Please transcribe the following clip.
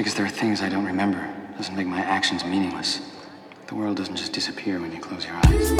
because there are things I don't remember doesn't make my actions meaningless. The world doesn't just disappear when you close your eyes.